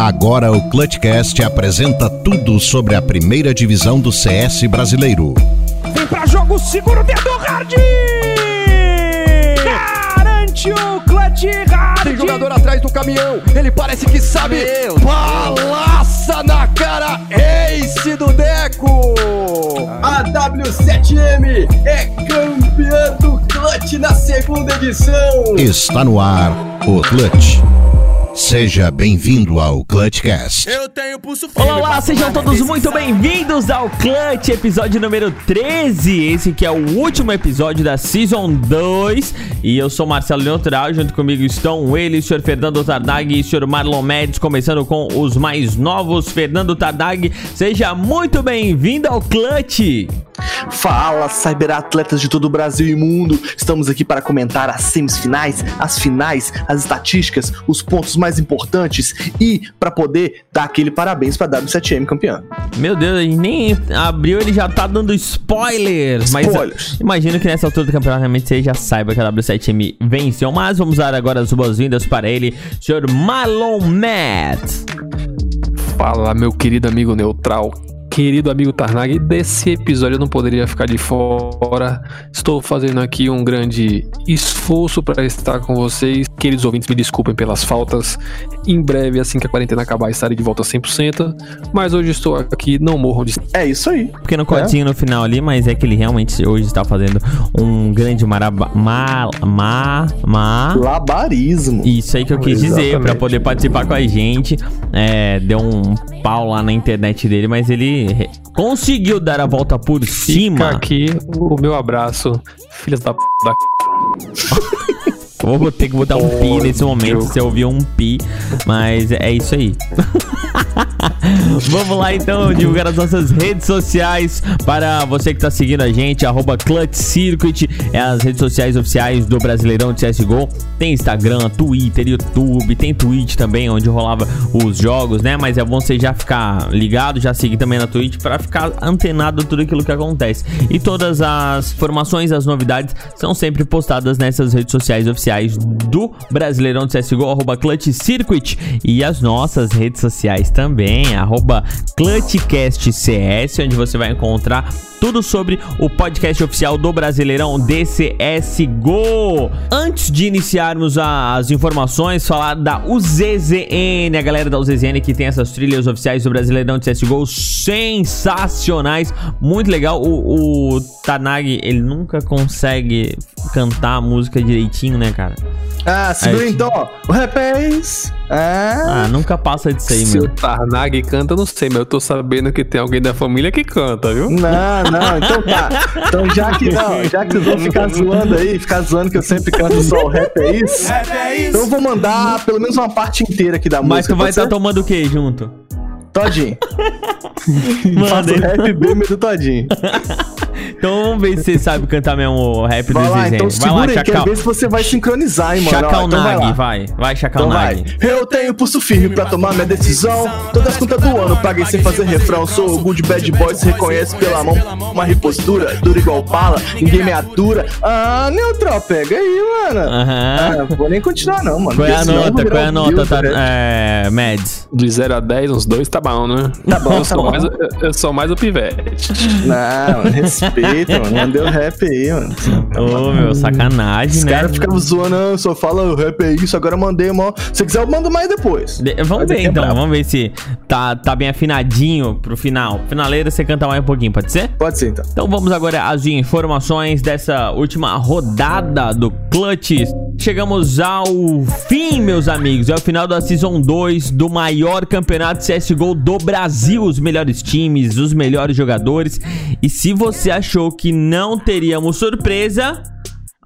Agora o Clutchcast apresenta tudo sobre a primeira divisão do CS brasileiro. Vem pra jogo, segura o dedo hard! Garante o clutch hard! Tem jogador atrás do caminhão, ele parece que sabe. Meu Balaça na cara, Ace do Deco! A W7M é campeã do Clutch na segunda edição. Está no ar o Clutch. Seja bem-vindo ao Clutchcast. Eu tenho pulso firme. Olá, olá, sejam todos muito bem-vindos ao Clutch, episódio número 13. Esse que é o último episódio da Season 2. E eu sou Marcelo Neutral, junto comigo estão ele, o senhor Fernando Tardag e o senhor Marlon Mendes, começando com os mais novos. Fernando Tardag, seja muito bem-vindo ao Clutch. Fala, cyberatletas de todo o Brasil e mundo! Estamos aqui para comentar as semifinais, as finais, as estatísticas, os pontos mais importantes e para poder dar aquele parabéns para a W7M campeã. Meu Deus, ele nem abriu, ele já tá dando spoilers. Mas Spoilers. uh, imagino que nessa altura do campeonato realmente você já saiba que a W7M venceu. Mas vamos dar agora as boas-vindas para ele, senhor Marlon Matt. Fala, meu querido amigo neutral, querido amigo Tarnag. Desse episódio eu não poderia ficar de fora. Estou fazendo aqui um grande esforço para estar com vocês. Queridos ouvintes, me desculpem pelas faltas. Em breve, assim que a quarentena acabar, estarei de volta 100%. Mas hoje estou aqui, não morro de. É isso aí. Pequeno cortinho no final ali, mas é que ele realmente hoje está fazendo um grande maraba... Ma... Ma... Ma... Labarismo. Isso aí que eu quis dizer, Exatamente. pra poder participar com a gente. É, deu um pau lá na internet dele, mas ele conseguiu dar a volta por Fica cima. aqui o meu abraço, filhas da p. Da... Eu Vou ter que botar um pi nesse momento, se eu ouvir um pi, mas é isso aí. Vamos lá então divulgar as nossas redes sociais para você que tá seguindo a gente, arroba Clutch Circuit, é as redes sociais oficiais do Brasileirão de CSGO. Tem Instagram, Twitter, YouTube, tem Twitch também, onde rolava os jogos, né? Mas é bom você já ficar ligado, já seguir também na Twitch para ficar antenado tudo aquilo que acontece. E todas as informações, as novidades são sempre postadas nessas redes sociais oficiais do Brasileirão de CSGO, arroba Clutch Circuit. E as nossas redes sociais também, arroba ClutchCastCS, onde você vai encontrar tudo sobre o podcast oficial do Brasileirão DCSGO. Antes de iniciarmos as informações, falar da UZZN, a galera da UZZN que tem essas trilhas oficiais do Brasileirão de CSGO sensacionais, muito legal. O, o Tanag, ele nunca consegue cantar a música direitinho, né, cara? Ah, segura então, ó. O rap é isso. Ah, Ah, nunca passa disso aí, Se o meu. Tarnag canta, eu não sei, mas eu tô sabendo que tem alguém da família que canta, viu? não, não, então tá. Então já que não, já que vocês vão ficar zoando aí, ficar zoando que eu sempre canto só o rap é isso. Então eu vou mandar pelo menos uma parte inteira aqui da Mas música. tu vai estar ser? tomando o que junto? Todinho. Manda Faço aí. rap bem do Todinho. Então vamos ver se você sabe cantar mesmo o rap Vai do lá, Zezé. então vai segura lá, aí, quero ver se você vai sincronizar, hein, mano. Ó, Chacal então vai Nag, vai. Vai, Chacal Então vai. Nag. Eu tenho pulso firme pra tomar minha decisão. Todas as contas do ano paguei sem fazer refrão. Sou o good bad boy, se reconhece pela mão. Uma repostura, dura igual pala, ninguém me atura. Ah, neutral, pega aí, mano. Aham. Ah, vou nem continuar não, mano. Qual é a nota? Qual é a nota, tá, é, Mads? De 0 a 10, uns dois tá bom, né? Tá bom, eu tá sou bom. Mais, eu sou mais o pivete. Não, mano, respeita, mano. Mandei o rap aí, mano. Ô, meu, sacanagem, Os né? caras ficavam zoando, só fala o rap é isso, agora eu mandei, mano. Se quiser, eu mando mais depois. De- vamos Mas ver é então, vamos ver se tá, tá bem afinadinho pro final. Finaleira, você canta mais um pouquinho, pode ser? Pode ser, então. Então vamos agora às informações dessa última rodada do Clutch. Chegamos ao fim, meus amigos. É o final da Season 2 do maior campeonato CSGO do Brasil. Os melhores times, os melhores jogadores. E se você achou que não teríamos surpresa,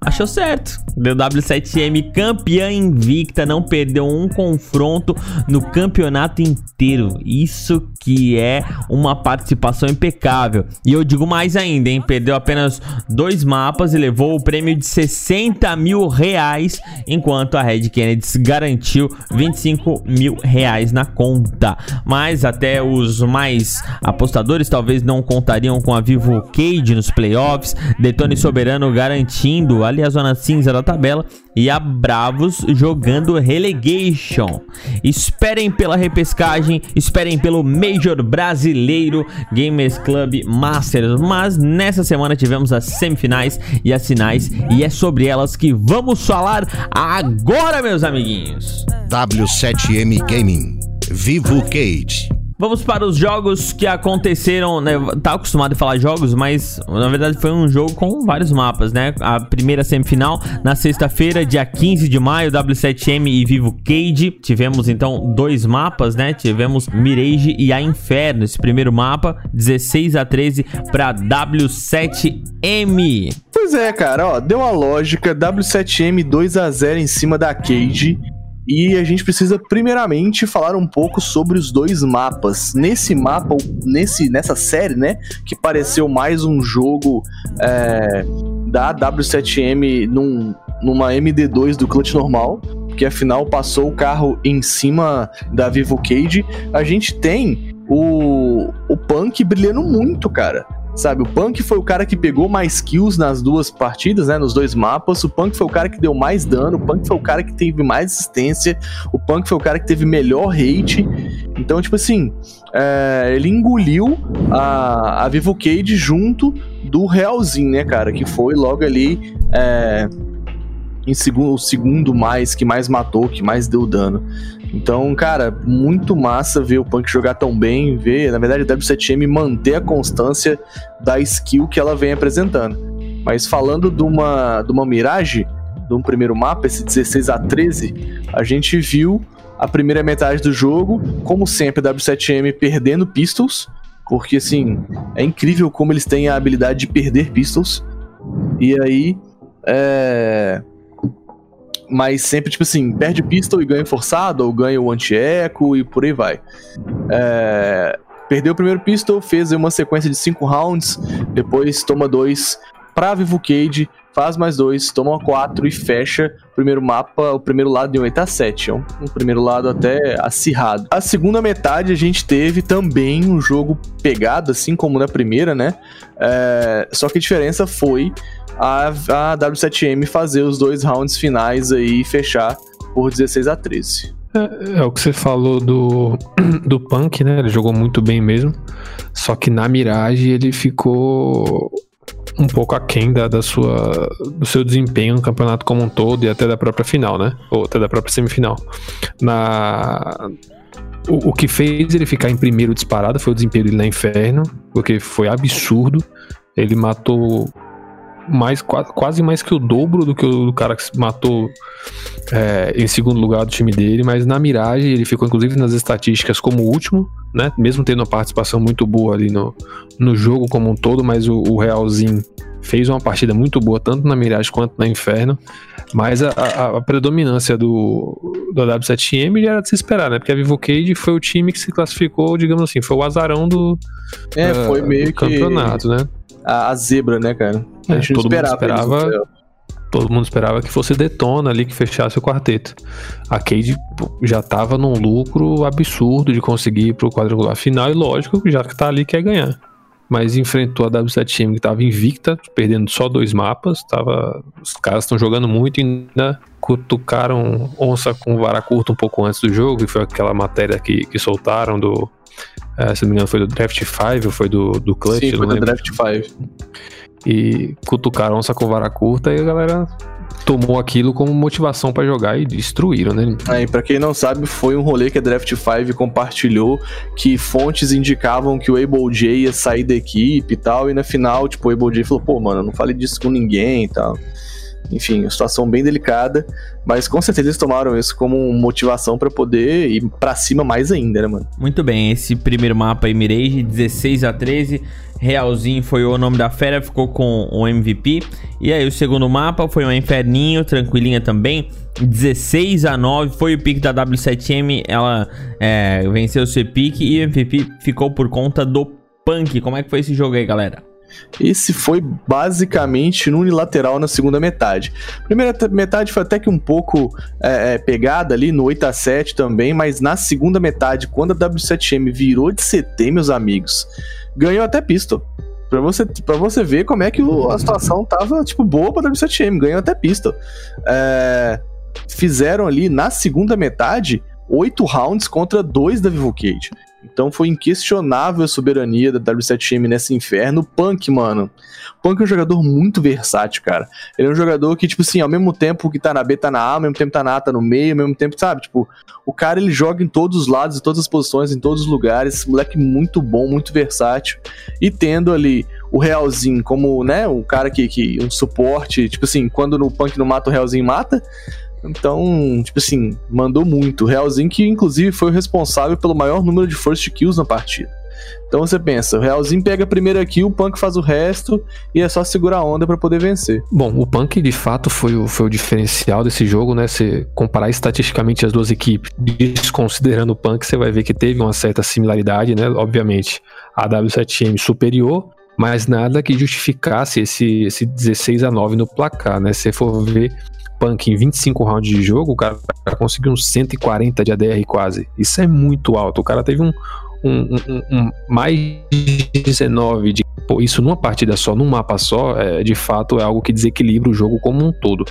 Achou certo. DW7M campeã invicta, não perdeu um confronto no campeonato inteiro. Isso que é uma participação impecável. E eu digo mais ainda, hein? Perdeu apenas dois mapas e levou o prêmio de 60 mil reais, enquanto a Red Kennedy garantiu 25 mil reais na conta. Mas até os mais apostadores talvez não contariam com a Vivo Cage nos playoffs. Detone Soberano garantindo a ali a zona cinza da tabela e a Bravos jogando relegation. Esperem pela repescagem, esperem pelo Major Brasileiro Gamers Club Masters. Mas nessa semana tivemos as semifinais e as finais e é sobre elas que vamos falar agora, meus amiguinhos. W7M Gaming. Vivo Cage. Vamos para os jogos que aconteceram, né? Tá acostumado a falar jogos, mas na verdade foi um jogo com vários mapas, né? A primeira semifinal na sexta-feira, dia 15 de maio, W7M e Vivo Cage. Tivemos então dois mapas, né? Tivemos Mirage e a Inferno. Esse primeiro mapa, 16 a 13 para W7M. Pois é, cara, ó, deu a lógica, W7M 2 a 0 em cima da Cage. E a gente precisa primeiramente falar um pouco sobre os dois mapas. Nesse mapa, nesse, nessa série, né, que pareceu mais um jogo é, da W7M num, numa MD2 do clutch normal, que afinal passou o carro em cima da Vivo Cage, a gente tem o, o Punk brilhando muito, cara. Sabe, o Punk foi o cara que pegou mais kills nas duas partidas, né? Nos dois mapas. O Punk foi o cara que deu mais dano. O Punk foi o cara que teve mais assistência. O Punk foi o cara que teve melhor rate. Então, tipo assim, é, ele engoliu a, a Vivo Cage junto do Realzinho, né, cara? Que foi logo ali. É, em segundo, o segundo mais que mais matou, que mais deu dano. Então, cara, muito massa ver o Punk jogar tão bem, ver, na verdade, a W7M manter a constância da skill que ela vem apresentando. Mas falando de uma, de uma Mirage, de um primeiro mapa, esse 16 a 13, a gente viu a primeira metade do jogo, como sempre, a W7M perdendo pistols, porque assim, é incrível como eles têm a habilidade de perder pistols. E aí, é mas sempre, tipo assim, perde pistol e ganha forçado, ou ganha o anti-eco e por aí vai. É, perdeu o primeiro pistol, fez uma sequência de 5 rounds, depois toma dois pra Vivo Cage, faz mais dois, toma quatro e fecha o primeiro mapa, o primeiro lado de 8 a 7. É um, um, primeiro lado até acirrado. A segunda metade a gente teve também um jogo pegado, assim como na primeira, né? É, só que a diferença foi a, a W7M fazer os dois rounds finais aí e fechar por 16 a 13. É, é, o que você falou do, do Punk, né? Ele jogou muito bem mesmo. Só que na Mirage ele ficou um pouco aquém da, da sua, do seu desempenho no campeonato como um todo e até da própria final, né? Ou até da própria semifinal. Na, o, o, que fez ele ficar em primeiro disparado foi o desempenho dele na Inferno, porque foi absurdo. Ele matou mais, quase mais que o dobro do que o cara que matou é, em segundo lugar do time dele, mas na Mirage ele ficou inclusive nas estatísticas como último, né? Mesmo tendo uma participação muito boa ali no, no jogo como um todo, mas o, o Realzinho fez uma partida muito boa, tanto na Mirage quanto na Inferno. Mas a, a, a predominância do, do W7M já era de se esperar, né? Porque a Vivo Cage foi o time que se classificou, digamos assim, foi o azarão do, é, uh, foi meio do campeonato, que... né? A, a, zebra, né, cara? A gente é, todo esperava. Mundo esperava todo mundo esperava que fosse Detona ali que fechasse o quarteto. A Cade já tava num lucro absurdo de conseguir ir pro quadrangular final e lógico, já que tá ali quer ganhar mas enfrentou a W7M que estava invicta, perdendo só dois mapas. Tava, os caras estão jogando muito e ainda cutucaram onça com vara curta um pouco antes do jogo, e foi aquela matéria que, que soltaram do. É, se não me engano, foi do Draft 5 ou foi do, do Clutch? Sim, foi do Draft 5. E cutucaram onça com vara curta e a galera tomou aquilo como motivação para jogar e destruíram, né? É, para quem não sabe, foi um rolê que a Draft 5 compartilhou que fontes indicavam que o Able J ia sair da equipe e tal, e na final, tipo, o Able J falou, pô, mano, não falei disso com ninguém e tal. Enfim, uma situação bem delicada, mas com certeza eles tomaram isso como motivação para poder ir para cima mais ainda, né, mano? Muito bem, esse primeiro mapa aí, Mirage, 16 a 13, Realzinho foi o nome da fera, ficou com o MVP. E aí o segundo mapa foi um Inferninho, tranquilinha também, 16 a 9, foi o pique da W7M, ela é, venceu o seu pique e o MVP ficou por conta do Punk. Como é que foi esse jogo aí, galera? Esse foi basicamente no unilateral na segunda metade. Primeira metade foi até que um pouco é, é pegada ali no 8 a 7 também, mas na segunda metade, quando a W7M virou de CT, meus amigos, ganhou até pistol. Pra você, pra você ver como é que o- a situação tava, tipo, boa pra W7M, ganhou até pista. É, fizeram ali, na segunda metade, oito rounds contra dois da Vivo Cage. Então foi inquestionável a soberania da W7M nesse inferno. Punk, mano. Punk é um jogador muito versátil, cara. Ele é um jogador que, tipo assim, ao mesmo tempo que tá na B, tá na A, ao mesmo tempo tá na A, tá no meio, ao mesmo tempo, sabe? Tipo, o cara ele joga em todos os lados, em todas as posições, em todos os lugares. Moleque muito bom, muito versátil. E tendo ali o Realzinho como, né, um cara que, que um suporte, tipo assim, quando no Punk não mata, o Realzinho mata. Então, tipo assim, mandou muito. Realzinho que inclusive foi o responsável pelo maior número de first kills na partida. Então você pensa, o Realzinho pega a primeira kill, o Punk faz o resto e é só segurar a onda pra poder vencer. Bom, o Punk de fato foi o, foi o diferencial desse jogo, né? Se comparar estatisticamente as duas equipes, desconsiderando o Punk, você vai ver que teve uma certa similaridade, né? Obviamente, a W7M superior, mas nada que justificasse esse, esse 16 a 9 no placar, né? Se for ver Punk em 25 rounds de jogo, o cara conseguiu uns 140 de ADR quase. Isso é muito alto. O cara teve um, um, um- um- mais de 19 de. Pô, isso numa partida só, num mapa só, é, de fato é algo que desequilibra o jogo como um todo.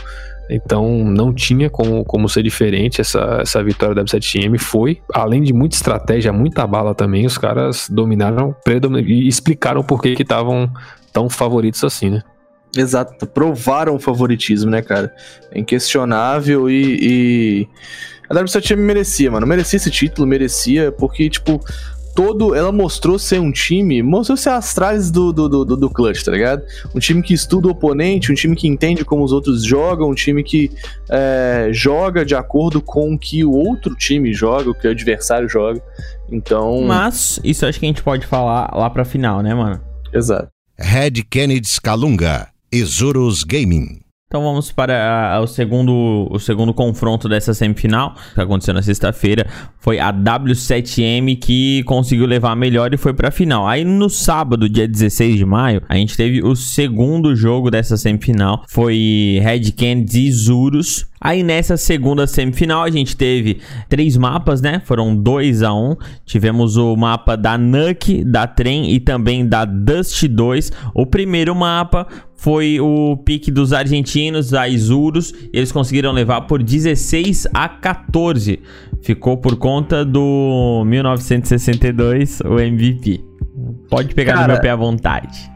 Então não tinha como, como ser diferente essa, essa vitória da W7M. Foi, além de muita estratégia, muita bala também, os caras dominaram e explicaram por que estavam tão favoritos assim, né? Exato, provaram o favoritismo, né, cara? É inquestionável e, e... A W7M merecia, mano. Merecia esse título, merecia, porque, tipo, todo. Ela mostrou ser um time. Mostrou ser as trajes do, do, do, do clutch, tá ligado? Um time que estuda o oponente, um time que entende como os outros jogam, um time que é, joga de acordo com o que o outro time joga, o que o adversário joga. Então. Mas isso acho que a gente pode falar lá pra final, né, mano? Exato. Red Kennedy Scalunga, Isurus Gaming. Então vamos para ah, o segundo, o segundo confronto dessa semifinal, que aconteceu na sexta-feira. Foi a W7M que conseguiu levar a melhor e foi para a final. Aí no sábado, dia 16 de maio, a gente teve o segundo jogo dessa semifinal. Foi Red e Zurus. Aí nessa segunda semifinal a gente teve três mapas, né? Foram 2 a 1 um. Tivemos o mapa da Nuke, da Trem e também da Dust 2. O primeiro mapa foi o pique dos argentinos, da Isurus. Eles conseguiram levar por 16 a 14. Ficou por conta do 1962, o MVP. Pode pegar no Cara, meu pé à vontade.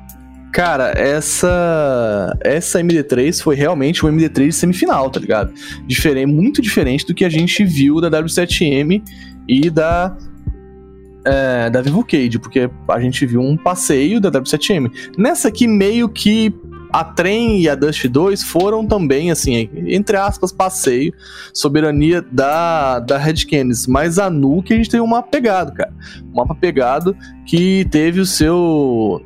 Cara, essa essa MD3 foi realmente um MD3 de semifinal, tá ligado? Diferente, muito diferente do que a gente viu da W7M e da é, da Vivo Cage, porque a gente viu um passeio da W7M. Nessa aqui meio que a Trem e a Dust 2 foram também, assim, entre aspas, passeio, soberania da, da Red Canids. Mas a Nuke a gente tem um mapa pegado, cara. Um mapa pegado que teve o seu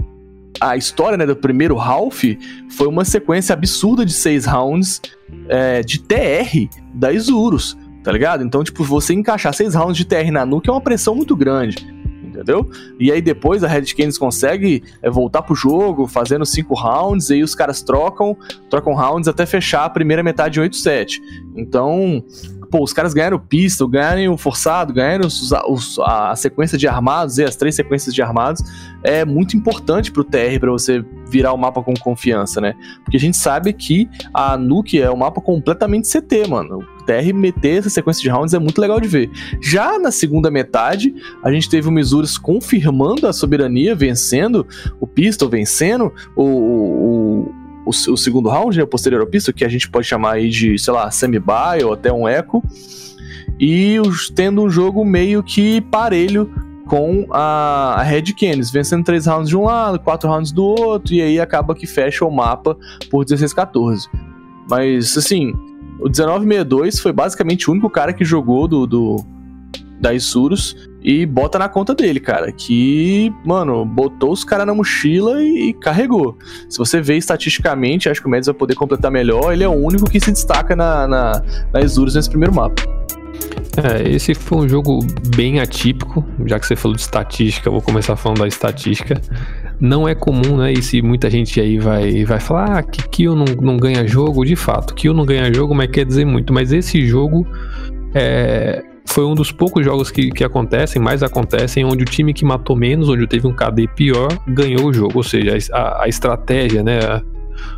a história né, do primeiro Ralph foi uma sequência absurda de seis rounds é, de TR da Isurus, tá ligado? Então, tipo, você encaixar seis rounds de TR na nuke é uma pressão muito grande, entendeu? E aí depois a Red Canids consegue é, voltar pro jogo, fazendo cinco rounds, e aí os caras trocam, trocam rounds até fechar a primeira metade de 8-7. Então, pô, os caras ganharam o pistol, ganharam o forçado, ganharam os- os- a sequência de armados e as três sequências de armados. É muito importante pro TR pra você virar o mapa com confiança, né? Porque a gente sabe que a Nuke é um mapa completamente CT, mano. O TR meter essa sequência de rounds é muito legal de ver. Já na segunda metade, a gente teve o Misurus confirmando a soberania, vencendo o pistol, vencendo o, o, o, segundo round, né, o posterior ao que a gente pode chamar aí de, sei lá, semi-buy ou até um echo. E os- tendo um jogo meio que parelho com a, a Red Canids, vencendo três rounds de um lado, quatro rounds do outro, e aí acaba que fecha o mapa por 16-14. Mas, assim, o 1962 foi basicamente o único cara que jogou do, do da Isurus e bota na conta dele, cara. Que, mano, botou os caras na mochila e, e carregou. Se você vê estatisticamente, acho que o Mads vai poder completar melhor. Ele é o único que se destaca na, na, na nesse primeiro mapa. É, esse foi um jogo bem atípico, já que você falou de estatística, vou começar falando da estatística. Não é comum, né? E se muita gente aí vai, vai falar ah, que Kill não, não ganha jogo, de fato, Kill não ganha jogo, mas quer dizer muito. Mas esse jogo é, foi um dos poucos jogos que, que acontecem, mais acontecem, onde o time que matou menos, onde teve um KD pior, ganhou o jogo. Ou seja, a, a estratégia, né? A,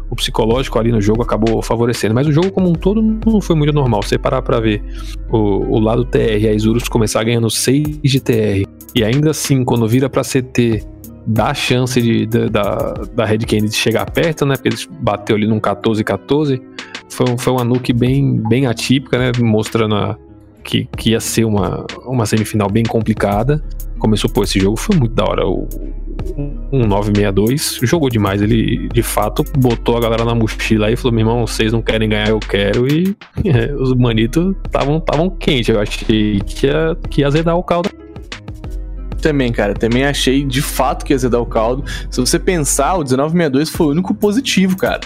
o psicológico ali no jogo acabou favorecendo. Mas o jogo como um todo não foi muito normal. Você parar pra ver o, o lado TR, a Isurus começar ganhando 6 de TR. E ainda assim, quando vira pra CT, dá a chance de, de da, da Red Kennedy chegar perto, né? Porque eles bateu ali num 14-14. Foi, foi uma nuke bem, bem atípica, né? Mostrando a, que, que ia ser uma, uma semifinal bem complicada. Começou, pô, esse jogo foi muito da hora. O, um 962 jogou demais. Ele de fato botou a galera na mochila e falou: meu irmão, vocês não querem ganhar, eu quero. E é, os manitos estavam quentes. Eu achei que ia, que ia azedar o caldo também, cara. Também achei de fato que ia azedar o caldo. Se você pensar, o 1962 foi o único positivo, cara.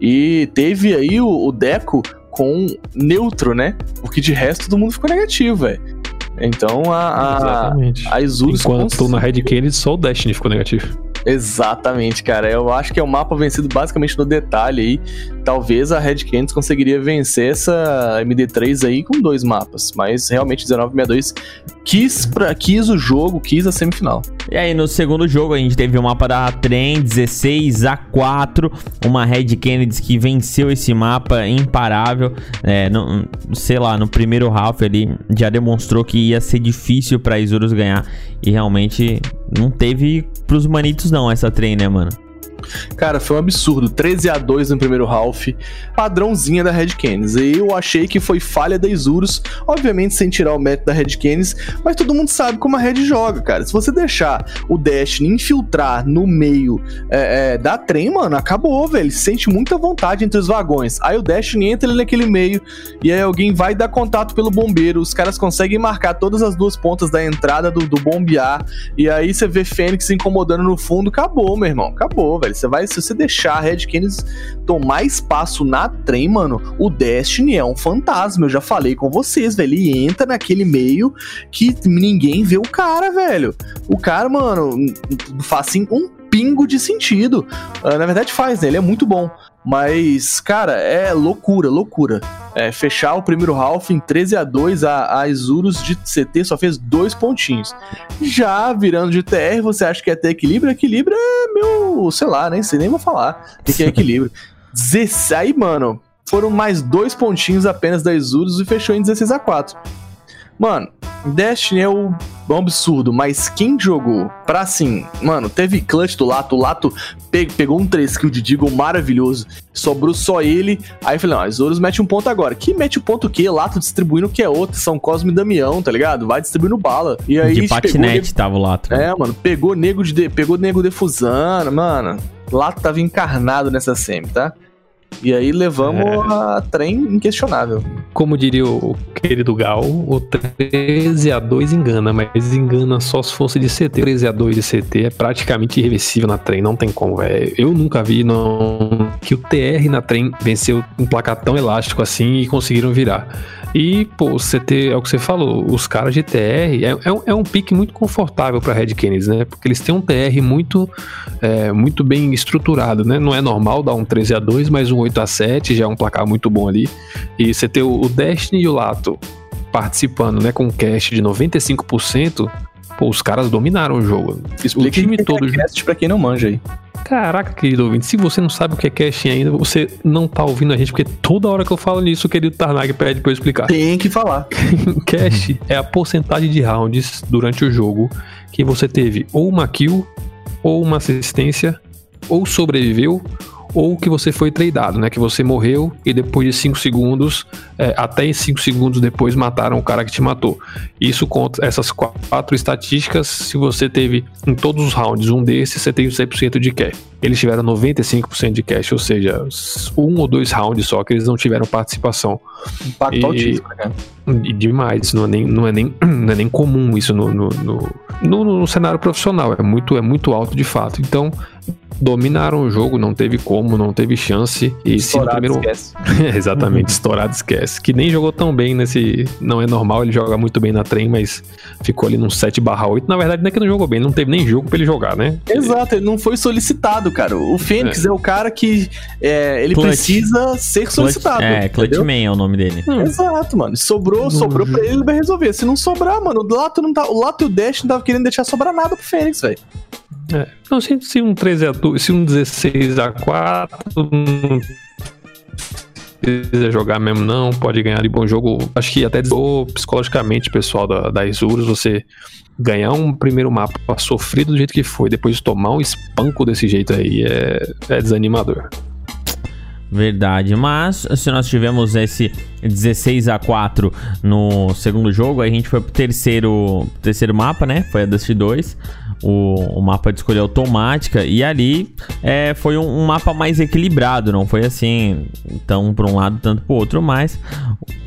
E teve aí o, o Deco com neutro, né? Porque de resto todo mundo ficou negativo, velho. Então a, Exatamente. a Isurus. Enquanto cons... na Red Kennedy só o Destiny ficou negativo. Exatamente, cara. Eu acho que é um mapa vencido basicamente no detalhe aí. Talvez a Red Canids conseguiria vencer essa MD3 aí com dois mapas, mas realmente 1962 quis, pra, quis o jogo, quis a semifinal. E aí no segundo jogo a gente teve o mapa da Trem 16 a 4, uma Red Kennedy que venceu esse mapa imparável. É, no, sei lá, no primeiro half ali já demonstrou que ia ser difícil para Isurus ganhar e realmente não teve pros manitos não essa trem, né, mano? Cara, foi um absurdo. 13 a 2 no primeiro half. Padrãozinha da Red Canis. E eu achei que foi falha da Isurus, obviamente sem tirar o mérito da Red Canis, mas todo mundo sabe como a Red joga, cara. Se você deixar o Destiny infiltrar no meio é, é, da trem, mano, acabou, velho. Ele sente muita vontade entre os vagões. Aí o Destiny entra ali naquele meio e aí alguém vai dar contato pelo bombeiro. Os caras conseguem marcar todas as duas pontas da entrada do, do bombear. E aí você vê Fênix incomodando no fundo. Acabou, meu irmão. Acabou, velho velho. Você vai, se você deixar a Red Canids tomar espaço na trem, mano, o Destiny é um fantasma. Eu já falei com vocês, velho. Ele entra naquele meio que ninguém vê o cara, velho. O cara, mano, faz assim um pingo de sentido. Uh, na verdade, faz, né? Ele é muito bom. Mas, cara, é loucura, loucura. É, fechar o primeiro half em 13 a 2 a, a Isurus de CT só fez dois pontinhos. Já virando de TR, você acha que é ter equilíbrio? Equilíbrio é meu, sei lá, nem sei nem vou falar o que é equilíbrio. Aí, mano, foram mais dois pontinhos apenas da Isurus e fechou em 16 a 4 Mano, Destiny é o um absurdo, mas quem jogou pra assim, mano, teve clutch do Lato, o Lato pe pegou um 3 kill de Deagle maravilhoso, sobrou só ele, aí eu falei, não, Isurus mete um ponto agora. Que mete o um ponto o quê? Lato distribuindo o que é outro, São Cosme e Damião, tá ligado? Vai distribuindo bala. E aí de patinete tava o Lato. É, mano, pegou nego de, pegou nego defusando, mano. Lato tava encarnado nessa semi, tá? E aí levamos é. a trem inquestionável. Como diria o querido Gal, o 13 a 2 engana, mas engana só se fosse de CT. 13 a 2 de CT é praticamente irreversível na trem, não tem como, velho. Eu nunca vi não, que o TR na trem venceu um placar tão elástico assim e conseguiram virar. E, pô, o CT, é o que você falou, os caras de TR é, é, um, é um pique muito confortável para Red Kennedy, né? Porque eles têm um TR muito, é, muito bem estruturado, né? Não é normal dar um 13 a 2 mas um 8 a 7 já é um placar muito bom ali. E você ter o Destiny e o Lato participando, né, com um cash de 95%, pô, os caras dominaram o jogo. Explica o time todo. Cast pra quem não manja aí. Caraca, querido ouvinte, se você não sabe o que é caching ainda, você não tá ouvindo a gente, porque toda hora que eu falo nisso, o querido Tarnag pede pra eu explicar. Tem que falar. cash é a porcentagem de rounds durante o jogo que você teve ou uma kill, ou uma assistência, ou sobreviveu, ou que você foi tradeado, né? Que você morreu e depois de 5 segundos, é, até 5 segundos depois, mataram o cara que te matou. Isso conta essas quatro estatísticas. Se você teve em todos os rounds um desses, você tem 100% de cash. Eles tiveram 95% de cash, ou seja, um ou dois rounds só que eles não tiveram participação. Impacto e, altíssimo, né? E demais, não é nem, não é nem, não é nem comum isso no no, no, no, no cenário profissional, é muito, é muito alto de fato. Então, dominaram o jogo, não teve como, não teve chance. E se no Estourado, primeiro. esquece. Exatamente, estourado esquece. Que nem jogou tão bem nesse. Não é normal, ele joga muito bem na trem, mas ficou ali num 7/8. Na verdade, não é que não jogou bem, não teve nem jogo pra ele jogar, né? Exato, ele não foi solicitado, cara. O Fênix é, o cara que é, ele Clutch. precisa ser solicitado. é, entendeu? Clutchman é o nome dele. Exato, mano. Sobrou, sobrou pra ele, ele vai resolver. Se não sobrar, mano, o Lato não tá. O Lato e o Dash não tava querendo deixar sobrar nada pro Fênix, velho. É. Não, se, um 13 a 2, se um 16 a 4 não precisa jogar mesmo não, pode ganhar de bom jogo. Acho que até psicologicamente, pessoal da, da Isurus, você ganhar um primeiro mapa sofrido do jeito que foi, depois tomar um espanco desse jeito aí é, é desanimador. Verdade, mas se nós tivemos esse 16 a 4 no segundo jogo, aí a gente foi pro terceiro, terceiro mapa, né? Foi a Dust 2, o, o mapa de escolha automática, e ali é, foi um, um mapa mais equilibrado, não foi assim, tão para um lado, tanto pro outro, mas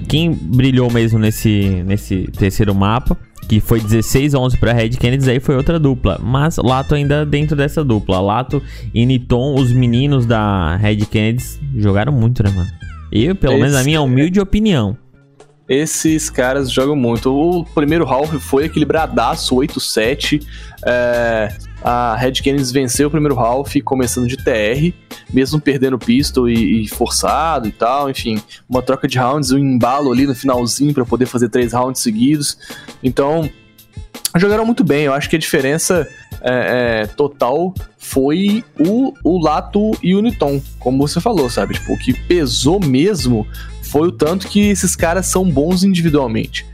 quem brilhou mesmo nesse, nesse terceiro mapa, que foi 16 a 11 para Red Kennedy, aí foi outra dupla, mas Lato ainda dentro dessa dupla, Lato e Niton, os meninos da Red Kennedy jogaram muito, né, mano? Eu, pelo menos, na Esse- minha humilde opinião. Esses caras jogam muito. O primeiro half foi equilibradaço, 8-7. É, a Red Canids venceu o primeiro half, começando de TR, mesmo perdendo pistol e, e forçado e tal. Enfim, uma troca de rounds, um embalo ali no finalzinho para poder fazer três rounds seguidos. Então, jogaram muito bem. Eu acho que a diferença é, é, total foi o, o Lato e o Niton, como você falou, sabe? Tipo, o que pesou mesmo foi o tanto que esses caras são bons individualmente.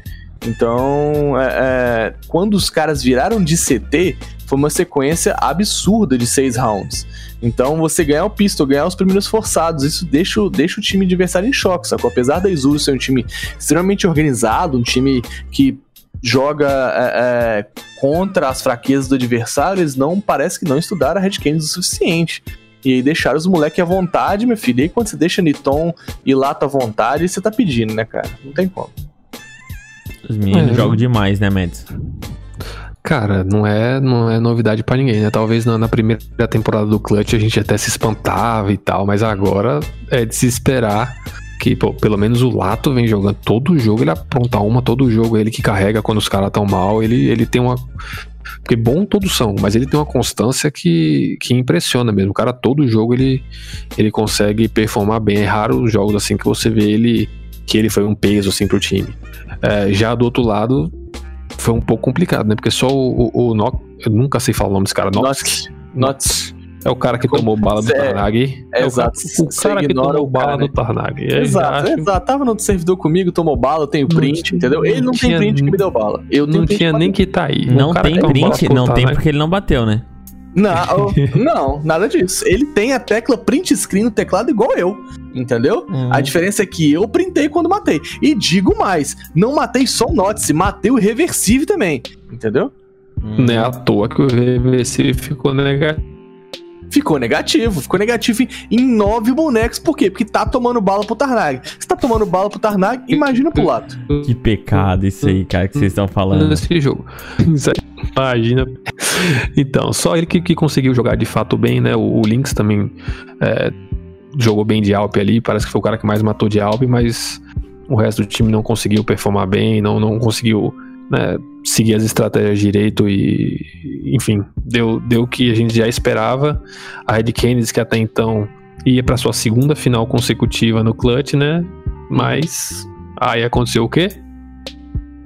Então, é, é, quando os caras viraram de CT, foi uma sequência absurda de seis rounds. Então, você ganhar o pistol, ganhar os primeiros forçados, isso deixa, o- deixa o time adversário em choque, sacou? Apesar da Izuru ser um time extremamente organizado, um time que joga é, é, contra as fraquezas do adversário, eles não parece que não estudaram a Red Canids o suficiente. E aí deixaram os moleques à vontade, meu filho. E aí quando você deixa Niton e Lato à vontade, você tá pedindo, né, cara? Não tem como. Os meninos É. jogam demais, né, Mads? Cara, não é, não é novidade pra ninguém, né? Talvez na, na primeira temporada do Clutch a gente até se espantava e tal, mas agora é de se esperar que, pô, pelo menos o Lato vem jogando todo jogo, ele apronta uma, todo jogo, ele que carrega quando os caras tão mal, ele, ele tem uma. Porque bom todos são, mas ele tem uma constância que, que impressiona mesmo. O cara, todo jogo, ele, ele consegue performar bem. É raro os jogos assim que você vê ele que ele foi um peso assim pro time. É, já do outro lado, foi um pouco complicado, né? Porque só o, o, o Nox, eu nunca sei falar o nome desse cara, Nox. Nots. É o cara que tomou bala do É, Tarnag. é o exato. cara, o cara que ignora tomou cara, bala né? do Tarnag. É, Exato, acho- exato. Tava no servidor comigo, tomou bala, eu tenho Não print, tinha- entendeu? Ele não não tem tinha- print que me deu bala. Eu Não tinha nem que tá aí. Não tem print, não tem porque ele não bateu, né? Não, não, nada disso. Ele tem a tecla print screen no teclado igual eu, entendeu? Hum. A diferença é que eu printei quando matei. E digo mais, não matei só o Notice, matei o Reversive também, entendeu? Não é à toa que o reversível ficou negativo. Ficou negativo, ficou negativo em, nove bonecos. Por quê? Porque tá tomando bala pro Tarnag. Se tá tomando bala pro Tarnag, imagina pro lado. Que pecado isso aí, cara, que vocês estão falando. nesse jogo. Imagina. Então, só ele que, que conseguiu jogar de fato bem, né? O, o Lynx também é, jogou bem de Alp ali. Parece que foi o cara que mais matou de Alp, mas o resto do time não conseguiu performar bem, não, não conseguiu né, seguir as estratégias direito e, enfim, deu, deu o que a gente já esperava. A Red Canids, que até então ia para sua segunda final consecutiva no Clutch, né? Mas aí aconteceu o quê?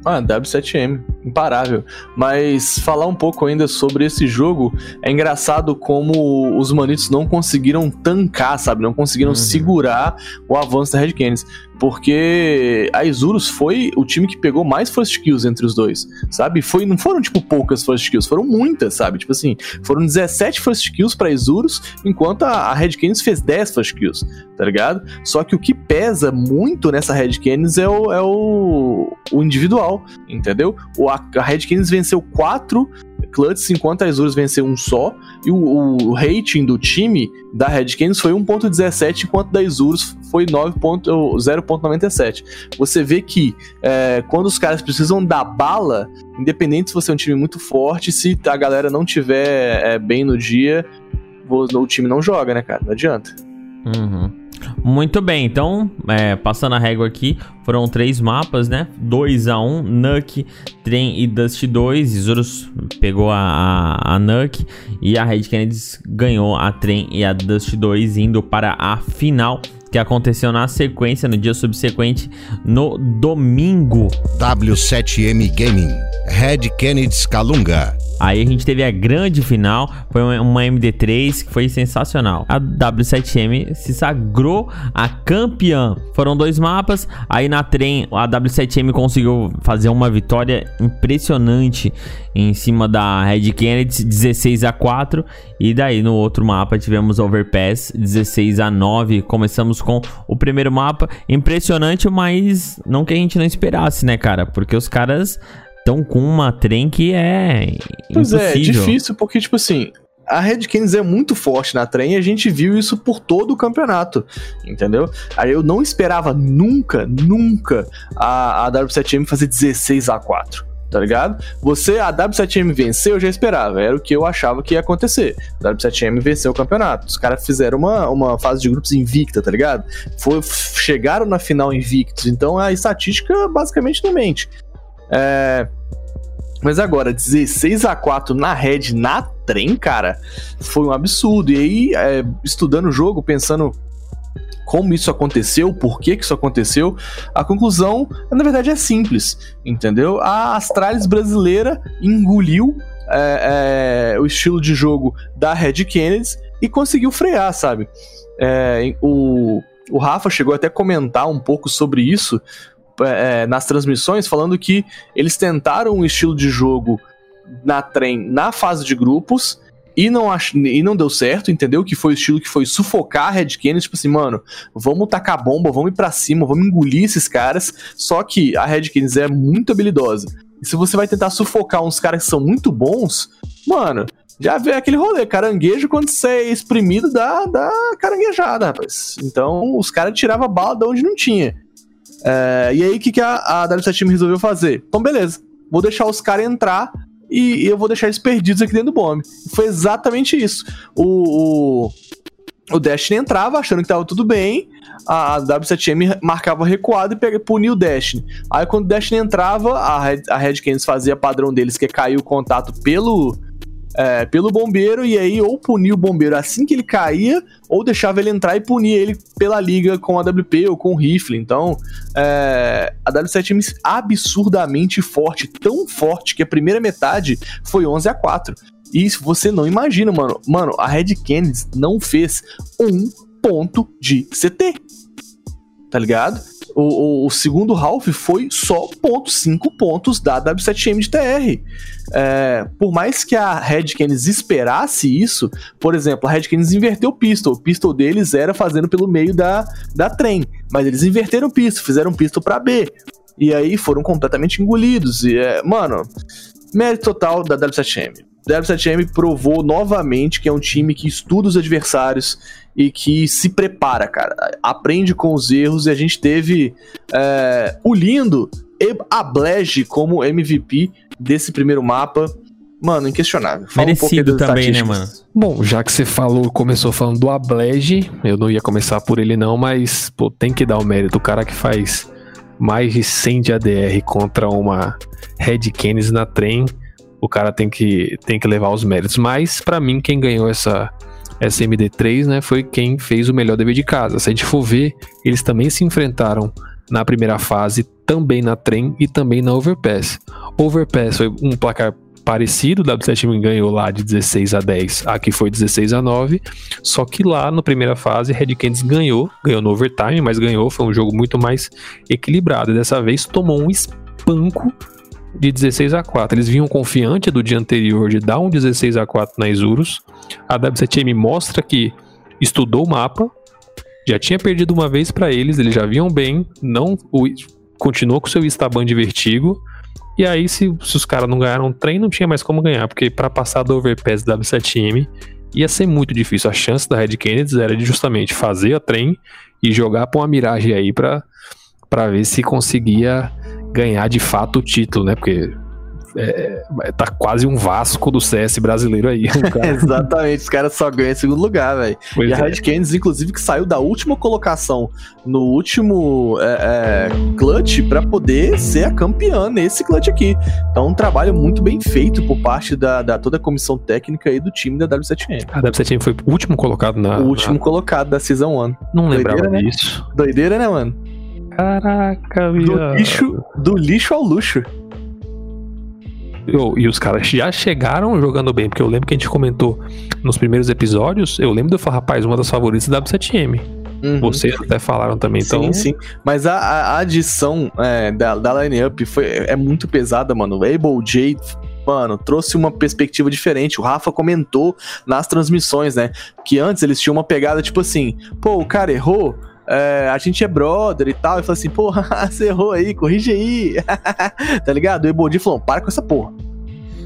Ah, W7M, imparável. Mas falar um pouco ainda sobre esse jogo, é engraçado como os manitos não conseguiram tancar, sabe? Não conseguiram Uhum. segurar o avanço da Red Canids. Porque a Isurus foi o time que pegou mais first kills entre os dois, sabe? Foi, não foram, tipo, poucas first kills, foram muitas, sabe? Tipo assim, foram 17 first kills pra Isurus, enquanto a, a Red Canids fez 10 first kills, tá ligado? Só que o que pesa muito nessa Red Canids é o, é o, o individual, entendeu? O, a, a Red Canids venceu 4 clutches, enquanto a Isurus venceu um só, e o, o rating do time da Red Canids foi 1.17, enquanto da Isurus foi 9 ponto- 0.97. Você vê que é, quando os caras precisam da bala, independente se você é um time muito forte, se a galera não tiver é, bem no dia, o time não joga, né, cara? Não adianta. Uhum. Muito bem, então, é, passando a régua aqui, foram três mapas, né? 2 a 1 um, Nuke, Trem e Dust 2. Isurus pegou a, a, a Nuke e a Red Kennedy ganhou a Trem e a Dust 2, indo para a final que aconteceu na sequência, no dia subsequente, no domingo. W7M Gaming, Red Kennedy Calunga. Aí a gente teve a grande final, foi uma MD3 que foi sensacional. A W7M se sagrou a campeã. Foram dois mapas, aí na trem a W7M conseguiu fazer uma vitória impressionante em cima da Red Kennedy, 16 a 4, e daí no outro mapa tivemos Overpass 16 a 9. Começamos com o primeiro mapa, impressionante, mas não que a gente não esperasse, né, cara? Porque os caras estão com uma trem que é Pois impossível. é, difícil porque, tipo assim, a Red Canids é muito forte na trem e a gente viu isso por todo o campeonato, entendeu? Aí eu não esperava nunca, nunca a, a W7M fazer 16 a 4 tá ligado? Você, a W7M venceu, eu já esperava, era o que eu achava que ia acontecer. A W7M venceu o campeonato. Os caras fizeram uma, uma fase de grupos invicta, tá ligado? Foi, chegaram na final invictos, então a estatística basicamente não mente. É, mas agora, 16 a 4 na Red, na trem, cara, foi um absurdo. E aí, é, estudando o jogo, pensando como isso aconteceu, por que, que isso aconteceu, a conclusão, na verdade, é simples, entendeu? A Astralis brasileira engoliu é, é, o estilo de jogo da Red Kennedy e conseguiu frear, sabe? É, o, o Rafa chegou até a comentar um pouco sobre isso é, nas transmissões, falando que eles tentaram um estilo de jogo na trem na fase de grupos e não, ach... e não deu certo, entendeu? Que foi o estilo que foi sufocar a Red Kennedy, tipo assim, mano, vamos tacar bomba, vamos ir pra cima, vamos engolir esses caras. Só que a Red Kennedy é muito habilidosa. E se você vai tentar sufocar uns caras que são muito bons, mano, já vê aquele rolê, caranguejo quando você é exprimido da caranguejada, rapaz. Então os caras tiravam bala de onde não tinha. É, e aí o que, que a, a W7M resolveu fazer? Então beleza, vou deixar os caras entrar e eu vou deixar eles perdidos aqui dentro do bombe. Foi exatamente isso. O, o, o Destiny entrava achando que tava tudo bem, a W7M marcava recuado e pega, punia o Destiny. Aí quando o Destiny entrava, a a Red Canids fazia padrão deles, que é cair o contato pelo, é, pelo bombeiro, e aí ou punia o bombeiro assim que ele caía, ou deixava ele entrar e punia ele pela liga com a WP ou com o rifle. Então, é, a W7M absurdamente forte, tão forte que a primeira metade foi 11 a 4. E isso você não imagina, mano. Mano, a Red Kennedy não fez um ponto de CT. Tá ligado? O, o, o, segundo half foi só ponto, 5 pontos da W7M de TR. É, por mais que a Red Canids esperasse isso, por exemplo, a Red Canids inverteu o pistol. O pistol deles era fazendo pelo meio da, da trem, mas eles inverteram o pistol, fizeram um pistol para B. E aí foram completamente engolidos. E, é, mano, mérito total da W7M. W7M provou novamente que é um time que estuda os adversários e que se prepara, cara. Aprende com os erros e a gente teve é, o lindo Ablege como MVP desse primeiro mapa. Mano, inquestionável. Fala Merecido um também, né, mano? Bom, já que você falou, começou falando do Ablege, eu não ia começar por ele não, mas pô, tem que dar o mérito. O cara que faz mais de 100 de ADR contra uma Red Kennedy na trem, o cara tem que, tem que levar os méritos. Mas, para mim, quem ganhou essa, essa MD3, né, foi quem fez o melhor dever de casa. Se a gente for ver, eles também se enfrentaram na primeira fase, também na trem e também na Overpass. Overpass foi um placar parecido, o W7 ganhou lá de 16 a 10, aqui foi 16 a 9, só que lá na primeira fase, Red Canids ganhou, ganhou no overtime, mas ganhou, foi um jogo muito mais equilibrado, e dessa vez tomou um espanco de 16 a 4. Eles vinham confiante do dia anterior de dar um 16 a 4 na Isurus. A W7M mostra que estudou o mapa, já tinha perdido uma vez para eles, eles já vinham bem, não o, continuou com seu Instaban de vertigo. E aí, se, se os caras não ganharam o trem, não tinha mais como ganhar, porque para passar do overpass da W7M ia ser muito difícil. A chance da Red Kennedy era de justamente fazer a trem e jogar pra uma miragem aí pra ver se conseguia ganhar de fato o título, né? Porque é, tá quase um Vasco do CS brasileiro aí. Exatamente, os caras só ganham em segundo lugar, velho. E a é. Red Canids, inclusive, que saiu da última colocação no último é, é, clutch pra poder ser a campeã nesse clutch aqui. Então, um trabalho muito bem feito por parte da, da toda a comissão técnica e do time da W7M. A W7M foi o último colocado na. o último colocado da Season 1. Não lembrava Doideira, né? disso. Doideira, né, mano? Caraca, Do viado. lixo, do lixo ao luxo. Eu- e os caras já chegaram jogando bem, porque eu lembro que a gente comentou nos primeiros episódios. Eu lembro de eu falar, rapaz, uma das favoritas da W7M. Uhum. Vocês até falaram também, então. Sim, sim. Mas a, a- adição é, da, da line-up foi, é muito pesada, mano. O Able J, mano, trouxe uma perspectiva diferente. O Rafa comentou nas transmissões, né? Que antes eles tinham uma pegada tipo assim: pô, o cara errou. É, a gente é brother e tal. E falou assim: porra, você errou aí, corrige aí. tá ligado? O Able J falou: para com essa porra.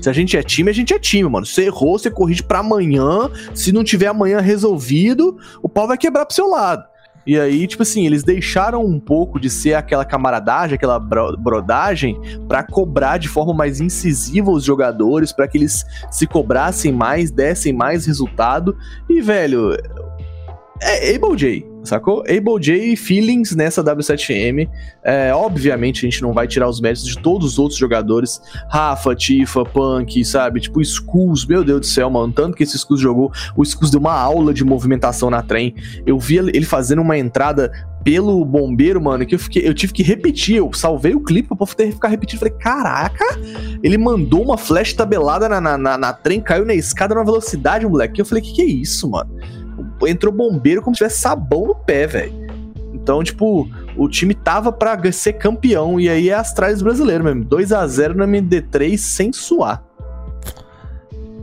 Se a gente é time, a gente é time, mano. Você errou, você corrige pra amanhã. Se não tiver amanhã resolvido, o pau vai quebrar pro seu lado. E aí, tipo assim, eles deixaram um pouco de ser aquela camaradagem, aquela bro- brodagem, pra cobrar de forma mais incisiva os jogadores, pra que eles se cobrassem mais, dessem mais resultado. E, velho, é Able sacou? Able J feelings nessa W7M. É, obviamente a gente não vai tirar os méritos de todos os outros jogadores. Rafa, Tifa, Punk, sabe? Tipo, Skulls, meu Deus do céu, mano. Tanto que esse Skulls jogou. O Skulls deu uma aula de movimentação na trem. Eu vi ele fazendo uma entrada pelo bombeiro, mano, que eu, fiquei, eu tive que repetir. Eu salvei o clipe pra poder ficar repetindo. Falei, caraca, ele mandou uma flash tabelada na, na, na, na trem, caiu na escada numa velocidade, moleque. Eu falei, que que é isso, mano? Entrou bombeiro como se tivesse sabão no pé, velho. Então, tipo, o time tava pra ser campeão. E aí é Astralis brasileiro mesmo. 2 a 0 no MD3 sem suar.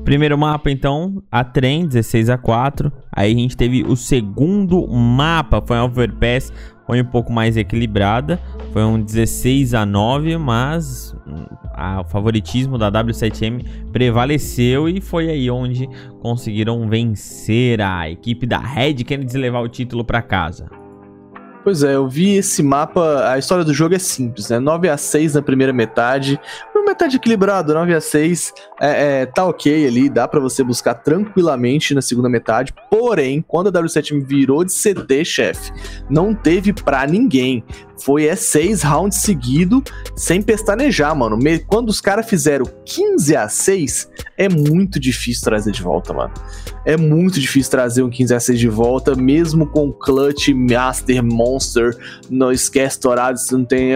Primeiro mapa, então, a trem, 16 a 4. Aí a gente teve o segundo mapa, foi um overpass, foi um pouco mais equilibrada. Foi um 16 a 9, mas hum, a- o favoritismo da W7M prevaleceu e foi aí onde conseguiram vencer a equipe da Red Kennedy levar o título pra casa. Pois é, eu vi esse mapa. A história do jogo é simples, né? 9 a 6 na primeira metade. Metade equilibrada, 9 a 6 é, é, tá ok ali, dá pra você buscar tranquilamente na segunda metade. Porém, quando a W7 virou de CT, chefe, não teve pra ninguém. Foi é seis rounds seguido sem pestanejar, mano. Me- Quando os caras fizeram 15 a 6, é muito difícil trazer de volta, mano. É muito difícil trazer um 15 a 6 de volta, mesmo com Clutch, Master, Monster. Não esquece Dourados, não tem,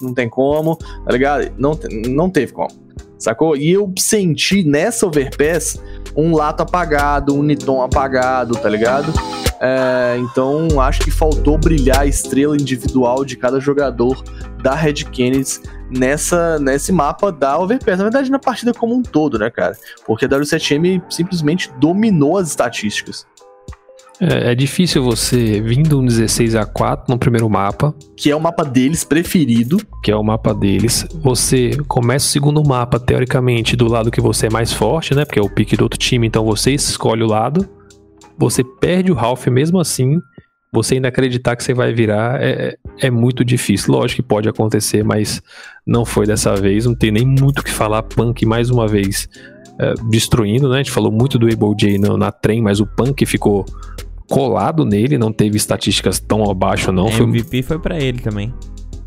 não tem como, tá ligado? Não, não teve como, sacou? E eu senti nessa Overpass um lato apagado, um Niton apagado, tá ligado? É, então acho que faltou brilhar a estrela individual de cada jogador da Red Kennedy nessa, nesse mapa da Overpass. Na verdade, na partida como um todo, né, cara? Porque a W7M simplesmente dominou as estatísticas. É, é difícil você, vindo um 16 a 4 no primeiro mapa, Que é o mapa deles preferido. que é o mapa deles, você começa o segundo mapa, teoricamente, do lado que você é mais forte, né? Porque é o pique do outro time, então você escolhe o lado. Você perde o Ralph mesmo assim. Você ainda acreditar que você vai virar é, é muito difícil. Lógico que pode acontecer, mas não foi dessa vez. Não tem nem muito o que falar. Punk, mais uma vez, é, destruindo, né? A gente falou muito do Able J na, na trem, mas o Punk ficou colado nele. Não teve estatísticas tão abaixo, não. Foi MVP foi pra ele também.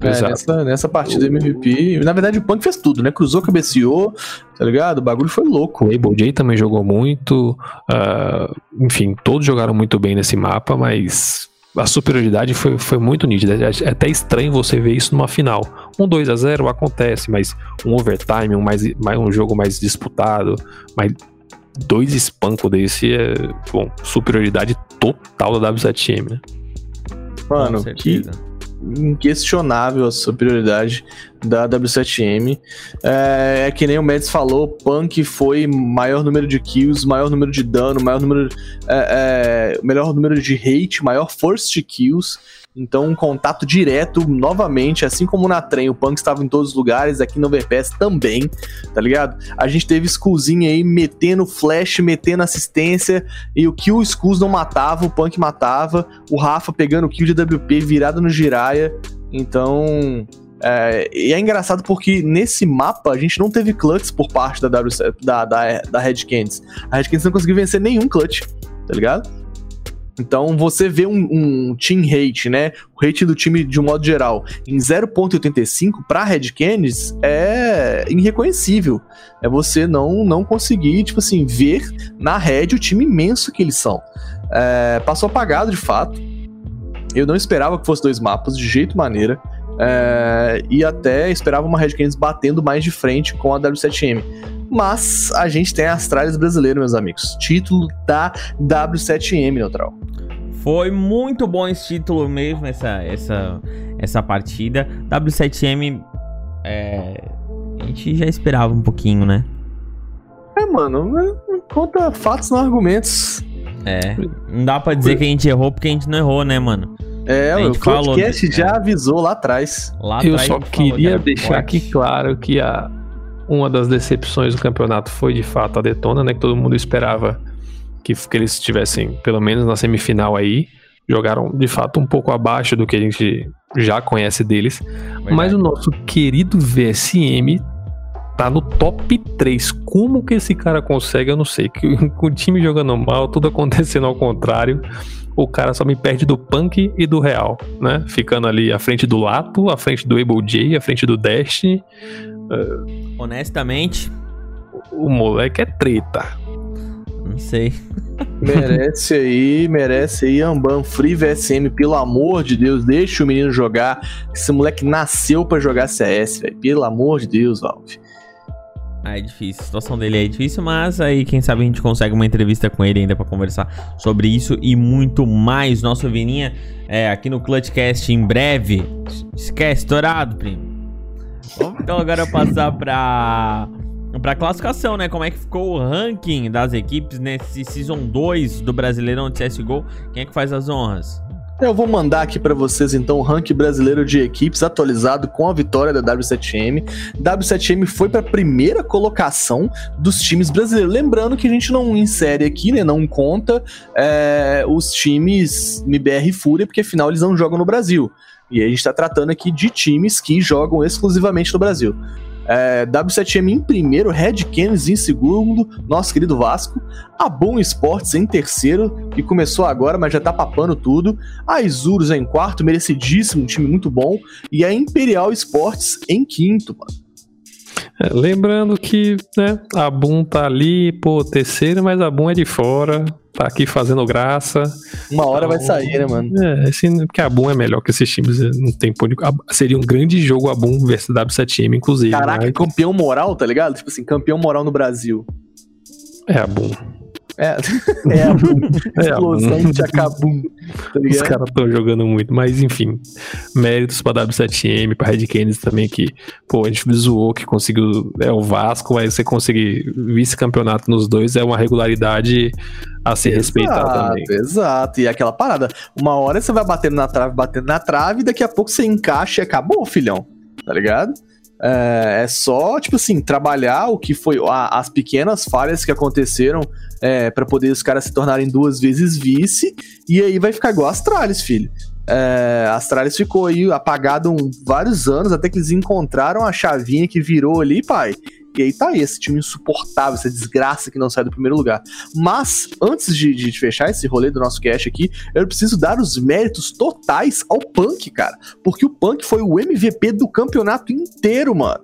É, nessa, nessa partida MVP. Na verdade, o Punk fez tudo, né? Cruzou, cabeceou, tá ligado? O bagulho foi louco. O Able J também jogou muito. ah, enfim, todos jogaram muito bem nesse mapa, mas a superioridade foi, foi muito nítida. É até estranho você ver isso numa final. Um 2 a 0 acontece, mas um overtime, um, mais, mais, um jogo mais disputado, mas dois espancos desse é bom, superioridade total da W7M. né? Mano, Com que certeza. Inquestionável a superioridade da W7M. É, é que nem o Mads falou, Punk foi maior número de kills, maior número de dano, maior número, é, é, melhor número de hate, maior first kills. Então, um contato direto, novamente, assim como na trem, o Punk estava em todos os lugares, aqui no Overpass também, tá ligado? A gente teve Skullzinho aí metendo flash, metendo assistência, e o kill o Skulls não matava, o Punk matava, o Rafa pegando o kill de WP virado no Jiraya. Então, É, e é engraçado porque nesse mapa a gente não teve clutch por parte da, w, da, da, da Red Canids. A Red Canids não conseguiu vencer nenhum clutch, tá ligado? Então você vê um, um, team rate, né? O rate do time de um modo geral em 0.85 para Red Canids é irreconhecível. É você não não conseguir, tipo assim, ver na Red o time imenso que eles são. É, passou apagado de fato. Eu não esperava que fosse dois mapas de jeito maneira. É, e até esperava uma Red Canids batendo mais de frente com a W7M. Mas a gente tem a Astralis brasileiro, meus amigos. Título da W7M, Neutral. Foi muito bom esse título mesmo, essa, essa, essa partida. W7M, é, a gente já esperava um pouquinho, né? É, mano, conta fatos, não argumentos. É, não dá pra dizer que a gente errou porque a gente não errou, né, mano? É, o podcast já é. avisou lá atrás. Lá Eu só queria que deixar aqui claro que a, uma das decepções do campeonato foi de fato a Detona, né? Que todo mundo esperava que, que eles estivessem pelo menos na semifinal aí. Jogaram de fato um pouco abaixo do que a gente já conhece deles. Verdade. Mas o nosso querido VSM tá no top 3. Como que esse cara consegue? Eu não sei. Com o time jogando mal, tudo acontecendo ao contrário. O cara só me perde do Punk e do Real, né? Ficando ali à frente do Lato, à frente do Able J, à frente do Destiny. Uh, Honestamente, o moleque é treta. Não sei. merece aí, merece aí Amban Free VSM, pelo amor de Deus, deixa o menino jogar. Esse moleque nasceu para jogar CS, velho. Pelo amor de Deus, Valve. Ah, é difícil. A situação dele é difícil, mas aí quem sabe a gente consegue uma entrevista com ele ainda para conversar sobre isso e muito mais. Nosso Vininha é aqui no Clutchcast em breve. Esquece, estourado, primo. Vamos então agora passar para para classificação, né? Como é que ficou o ranking das equipes nesse Season 2 do Brasileirão de CSGO? Quem é que faz as honras? Eu vou mandar aqui para vocês então o ranking brasileiro de equipes atualizado com a vitória da W7M. W7M foi para a primeira colocação dos times brasileiros. Lembrando que a gente não insere aqui, né, não conta é, os times MBR e Fúria, porque afinal eles não jogam no Brasil. E a gente está tratando aqui de times que jogam exclusivamente no Brasil. É, W7M em primeiro, Red Canids em segundo, nosso querido Vasco, a Boom Sports em terceiro, que começou agora, mas já tá papando tudo, a Isurus em quarto, merecidíssimo, um time muito bom, e a Imperial Sports em quinto, mano. É, lembrando que né, a Boom tá ali, pô, terceiro, mas a Boom é de fora tá aqui fazendo graça. Uma hora então, vai sair, né, mano? É, assim, porque a Boom é melhor que esses times. Não tem ponto. Seria um grande jogo a Boom versus W7M, inclusive. Caraca, mas... campeão moral, tá ligado? Tipo assim, campeão moral no Brasil. É a Boom. É, é a Boom. É Explosão de Acabum. Tá Os caras estão jogando muito, mas enfim. Méritos pra W7M, pra Red Canids também, que, pô, a gente zoou que conseguiu. É o Vasco, mas você conseguir vice-campeonato nos dois é uma regularidade a se exato, respeitar também. Exato, e aquela parada. Uma hora você vai batendo na trave, batendo na trave, e daqui a pouco você encaixa e acabou, filhão. Tá ligado? É, é só, tipo assim, trabalhar o que foi a, as pequenas falhas que aconteceram é, para poder os caras se tornarem duas vezes vice, e aí vai ficar igual Astralis, filho. É, Astralis ficou aí apagado um, vários anos até que eles encontraram a chavinha que virou ali, pai. E aí tá aí, esse time insuportável, essa desgraça que não sai do primeiro lugar. Mas, antes de, de fechar esse rolê do nosso cast aqui, eu preciso dar os méritos totais ao Punk, cara. Porque o Punk foi o MVP do campeonato inteiro, mano.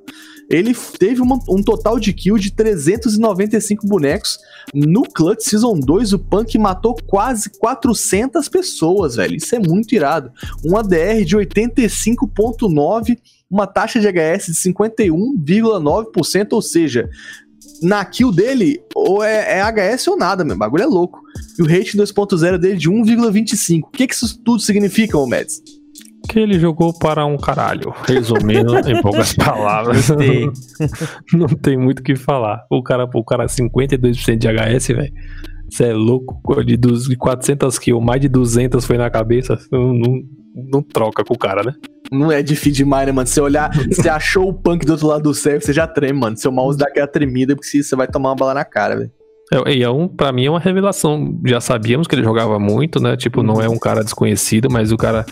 Ele teve uma, um total de kill de 395 bonecos. No Clutch Season 2, o Punk matou quase 400 pessoas, velho. Isso é muito irado. Um ADR de 85.9 uma taxa de HS de 51,9%, ou seja, na kill dele, ou é, é, HS ou nada, meu bagulho é louco. E o rate 2.0 dele de 1,25. O que, que isso tudo significa, ô Mads? Que ele jogou para um caralho. Resumindo em poucas palavras. Não tem muito o que falar. O cara, o cara 52% de HS, velho. Você é louco. De, de 400 kills, mais de 200 foi na cabeça. Não, não, não troca com o cara, né? Não é difícil demais, né, mano? Você olhar, você achou o punk do outro lado do céu, você já treme, mano. Seu mouse dá aquela tremida, porque você vai tomar uma bala na cara, velho. É, e é um, pra mim é uma revelação. Já sabíamos que ele jogava muito, né? Tipo, não é um cara desconhecido, mas o cara,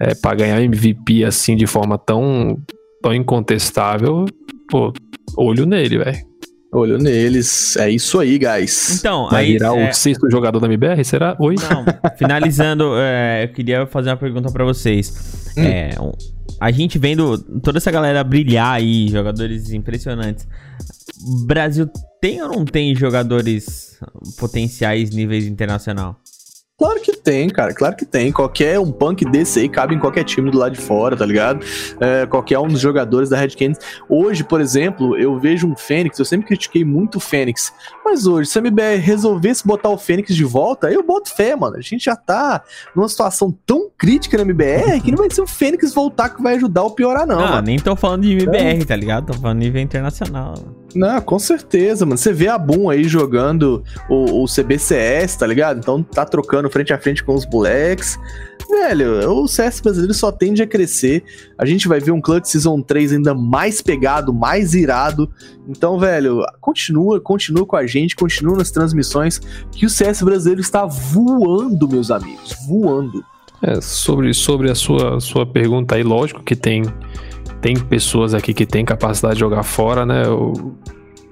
é, pra ganhar MVP assim de forma tão tão incontestável, pô, olho nele, velho. Olho neles. É isso aí, guys. Então, Vai aí. virar é, o sexto jogador da MBR, será? Oi? Não, finalizando, é, eu queria fazer uma pergunta pra vocês. Hum. É, a gente vendo toda essa galera brilhar aí, jogadores impressionantes. Brasil tem ou não tem jogadores potenciais níveis internacional? Claro que tem, cara. Claro que tem. Qualquer um punk desse aí cabe em qualquer time do lado de fora, tá ligado? É, qualquer um dos jogadores da Red Canids. Hoje, por exemplo, eu vejo um Fênix. Eu sempre critiquei muito o Fênix. Mas hoje, se a MBR resolvesse botar o Fênix de volta, eu boto fé, mano. A gente já tá numa situação tão crítica na MBR que não vai ser o Fênix voltar que vai ajudar ou piorar, não, Não, mano. nem tô falando de MBR, tá ligado? Tô falando de nível internacional. Não, com certeza, mano. Você vê a Boom aí jogando o, o CBCS, tá ligado? Então tá trocando frente a frente com os moleques. Velho, o CS brasileiro só tende a crescer. A gente vai ver um Clutch Season 3 ainda mais pegado, mais irado. Então, velho, continua, continua com a gente, continua nas transmissões, que o CS brasileiro está voando, meus amigos. Voando. É, sobre, sobre a sua, sua pergunta aí, lógico que tem, tem pessoas aqui que têm capacidade de jogar fora, né? Eu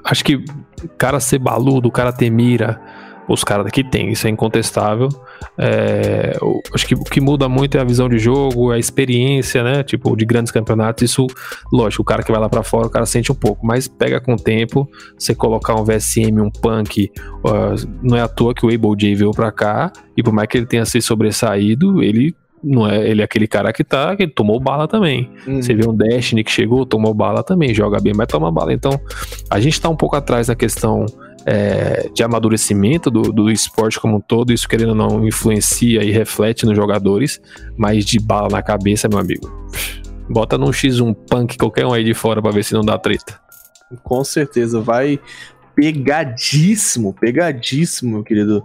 acho que o cara ser baludo, o cara ter mira, os caras daqui tem, isso é incontestável. É, acho que o que muda muito é a visão de jogo, a experiência, né? Tipo, de grandes campeonatos. Isso, lógico, o cara que vai lá pra fora, o cara sente um pouco, mas pega com o tempo. Você colocar um VSM, um punk, Uh, não é à toa que o Able J veio pra cá, e por mais que ele tenha se sobressaído, ele não é, ele é aquele cara que tá, que tomou bala também. Você vê um Destiny que chegou, tomou bala também, joga bem, mas toma bala. Então, a gente tá um pouco atrás da questão é, de amadurecimento do, do esporte como um todo, isso querendo ou não influencia e reflete nos jogadores, mas de bala na cabeça, meu amigo. Bota num X1 punk qualquer um aí de fora pra ver se não dá treta. Com certeza, vai pegadíssimo, pegadíssimo, meu querido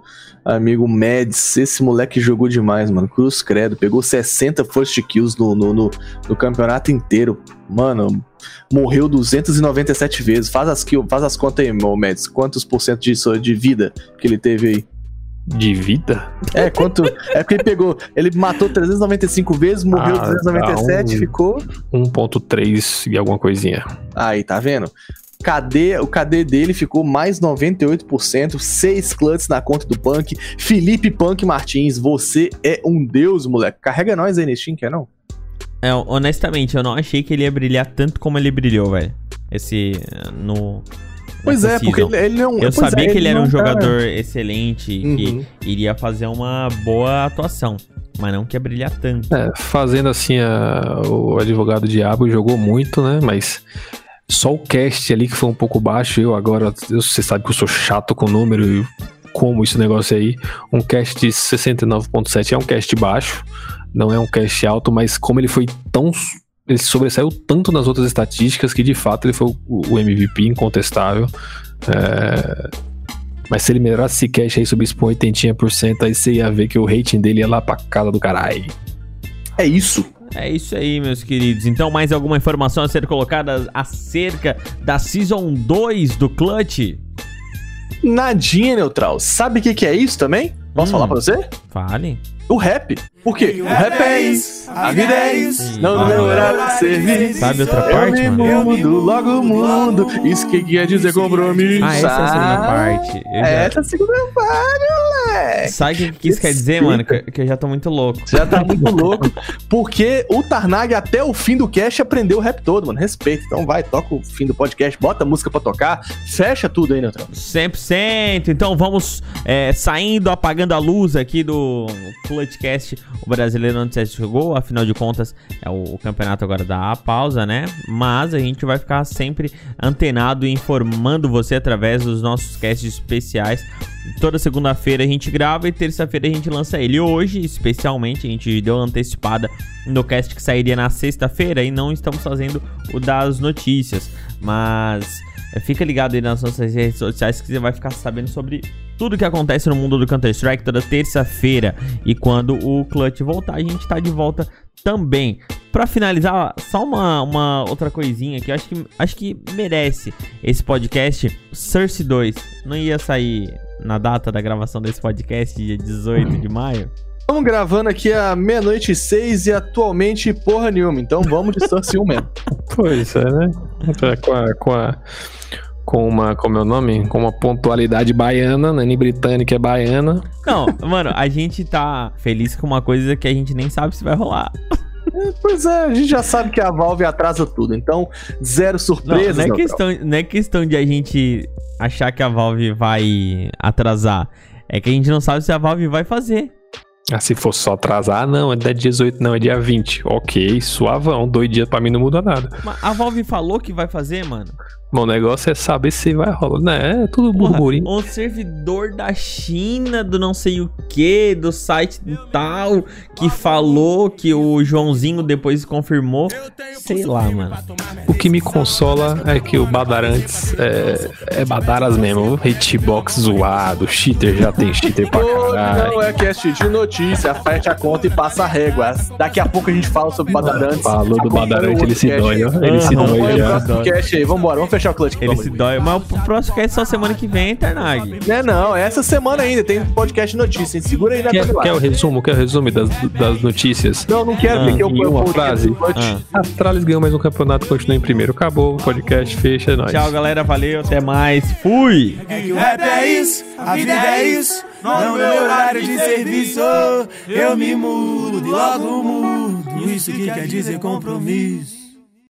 amigo Mads. Esse moleque jogou demais, mano. Cruz Credo, pegou 60 first kills no, no, no, no campeonato inteiro. Mano, morreu 297 vezes. Faz as, kill, faz as contas aí, meu Mads. Quantos por cento de, de vida que ele teve aí? De vida? É, quanto. é porque ele pegou. Ele matou 395 vezes, morreu Ah, 297, tá, um- ficou. 1.3 e alguma coisinha. Aí, tá vendo? KD, o KD dele ficou mais 98%, 6 clutches na conta do Punk. Felipe Punk Martins, você é um deus, moleque. Carrega nós aí nesse quer não? É, honestamente, eu não achei que ele ia brilhar tanto como ele brilhou, velho. Esse. No. Pois é, porque ele, ele não. Eu pois sabia é, que ele era não um tá- jogador excelente e Uhum. que iria fazer uma boa atuação, mas não que ia brilhar tanto. É, fazendo assim, a- o advogado diabo jogou muito, né? Mas só o cast ali que foi um pouco baixo. Eu agora, você sabe que eu sou chato com número e como esse negócio aí. Um cast de 69.7 é um cast baixo, não é um cast alto, mas como ele foi tão. Ele sobressaiu tanto nas outras estatísticas que de fato ele foi o, MVP incontestável. É, Mas se ele melhorasse esse cash aí, subisse pra um 80%, aí você ia ver que o rating dele ia lá pra casa do caralho. É isso. É isso aí, meus queridos. Então, mais alguma informação a ser colocada acerca da Season 2 do Clutch? Nadinha neutral. Sabe o que, que é isso também? Posso Hum. falar pra você? Fale. O rap. Por quê? O rap é isso. A vida é isso. Não demorar pra servir. Sabe outra Eu parte, me mano? mudo, logo mudo. Isso que quer dizer compromisso. Ah, essa é a segunda parte. Eu já- Essa é a segunda parte, moleque. Sabe o que que isso quer dizer, mano? Que, que eu já tô muito louco. Já tá muito louco. Porque o Tarnag, até o fim do cast, aprendeu o rap todo, mano. Respeita. Então vai, toca o fim do podcast, bota a música pra tocar, fecha tudo aí, Neutrão. 100%. Então vamos é, saindo, apagando a luz aqui do Clutchcast. O brasileiro onde você jogou, afinal de contas, é o, o campeonato agora dá a pausa, né? Mas a gente vai ficar sempre antenado e informando você através dos nossos casts especiais. Toda segunda-feira a gente grava e terça-feira a gente lança ele. Hoje, especialmente, a gente deu uma antecipada no cast que sairia na sexta-feira e não estamos fazendo o das notícias. Mas é, Fica ligado aí nas nossas redes sociais que você vai ficar sabendo sobre tudo que acontece no mundo do Counter-Strike toda terça-feira. E quando o Clutch voltar, a gente tá de volta também. Pra finalizar, só uma, uma outra coisinha que eu acho que, acho que merece esse podcast. Source 2 não ia sair na data da gravação desse podcast, dia 18 de maio? Estamos gravando aqui a meia-noite e seis e atualmente porra nenhuma. Então vamos de Sunset 1 mesmo. Pois é, né? É, Com a. Com a com uma, como é o nome? Com uma pontualidade baiana, né? Nem britânica é baiana. Não, mano, a gente tá feliz com uma coisa que a gente nem sabe se vai rolar. Pois é, a gente já sabe que a Valve atrasa tudo. Então, zero Não, surpresas. não, é questão, não é questão de a gente achar que a Valve vai atrasar. É que a gente não sabe se a Valve vai fazer. Ah, se for só atrasar, não, é dia 18, não, é dia 20. Ok, suavão, dois dias pra mim não muda nada. Mas a Valve falou que vai fazer, mano. Bom, o negócio é saber se vai rolar, né? É tudo Porra, burburinho. um servidor da China, do não sei o que, do site do tal, que falou que o Joãozinho depois confirmou. Sei lá, mano. O que me consola é que o Badarantes é, é Badaras mesmo. O hitbox zoado, cheater já tem cheater pra caralho. não é cast de notícia, fecha a conta e passa a régua. Daqui a pouco a gente fala sobre Badarantes. Falou do Acompanha Badarante, o ele se dói, ó. Ele se dói o já. cast aí. Vambora, vamos fechar o clutch. Ele se dói. Mas o próximo cast é só semana que vem, hein, Tarnag? É não, é essa semana ainda tem podcast de notícia. hein? Segura aí na Quer, quer o resumo? Quer o resumo das, das notícias? Não, não quero, Ah, porque eu em uma frase. Ah. Astralis ganhou mais um campeonato, continua em primeiro. Acabou, o podcast fecha, é nóis. Tchau, galera. Valeu. Até mais. Fui! É que o rap é isso, a vida é isso. Não é meu horário de serviço. Eu me mudo logo mudo. Isso que quer dizer compromisso.